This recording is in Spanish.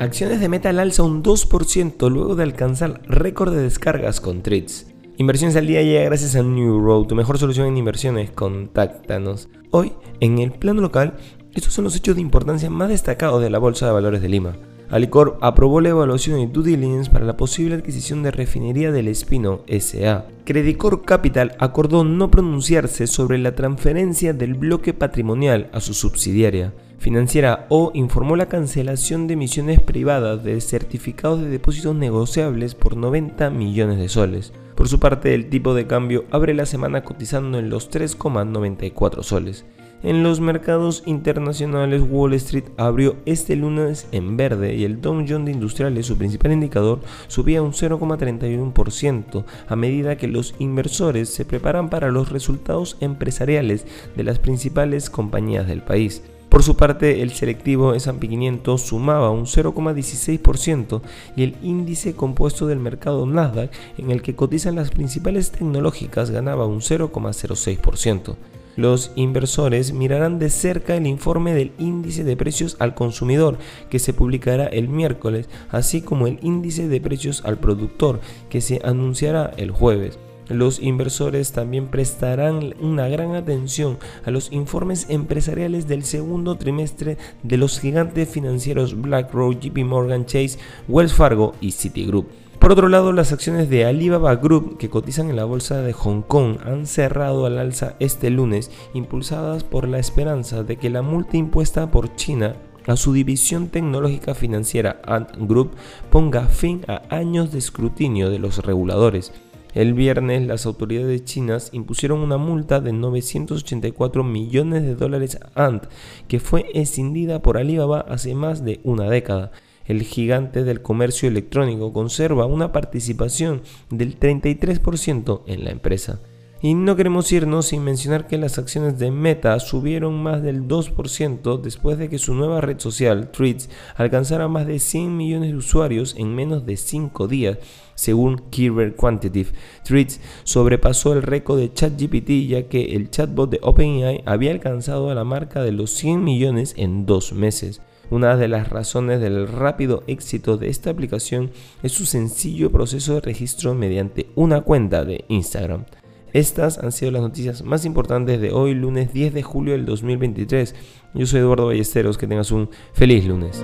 Acciones de Meta al alza un 2% luego de alcanzar récord de descargas con Treats. Inversiones al día llega gracias a New Road, tu mejor solución en inversiones. Contáctanos. Hoy, en el plano local, estos son los hechos de importancia más destacados de la Bolsa de Valores de Lima. Alicor aprobó la evaluación de due diligence para la posible adquisición de refinería del Espino SA. Credicor Capital acordó no pronunciarse sobre la transferencia del bloque patrimonial a su subsidiaria. Financiera O informó la cancelación de emisiones privadas de certificados de depósitos negociables por 90 millones de soles. Por su parte, el tipo de cambio abre la semana cotizando en los 3,94 soles. En los mercados internacionales, Wall Street abrió este lunes en verde y el Dow Jones de Industriales, su principal indicador, subía un 0,31% a medida que los inversores se preparan para los resultados empresariales de las principales compañías del país. Por su parte, el selectivo S&P 500 sumaba un 0,16% y el índice compuesto del mercado Nasdaq, en el que cotizan las principales tecnológicas, ganaba un 0,06%. Los inversores mirarán de cerca el informe del índice de precios al consumidor que se publicará el miércoles, así como el índice de precios al productor que se anunciará el jueves. Los inversores también prestarán una gran atención a los informes empresariales del segundo trimestre de los gigantes financieros BlackRock, JP Morgan Chase, Wells Fargo y Citigroup. Por otro lado, las acciones de Alibaba Group que cotizan en la bolsa de Hong Kong han cerrado al alza este lunes, impulsadas por la esperanza de que la multa impuesta por China a su división tecnológica financiera Ant Group ponga fin a años de escrutinio de los reguladores. El viernes las autoridades chinas impusieron una multa de 984 millones de dólares Ant, que fue escindida por Alibaba hace más de una década. El gigante del comercio electrónico conserva una participación del 33% en la empresa. Y no queremos irnos sin mencionar que las acciones de Meta subieron más del 2% después de que su nueva red social, Threads, alcanzara más de 100 millones de usuarios en menos de 5 días, según Keyword Quantitative. Threads sobrepasó el récord de ChatGPT ya que el chatbot de OpenAI había alcanzado la marca de los 100 millones en dos meses. Una de las razones del rápido éxito de esta aplicación es su sencillo proceso de registro mediante una cuenta de Instagram. Estas han sido las noticias más importantes de hoy, lunes 10 de julio del 2023. Yo soy Eduardo Ballesteros, que tengas un feliz lunes.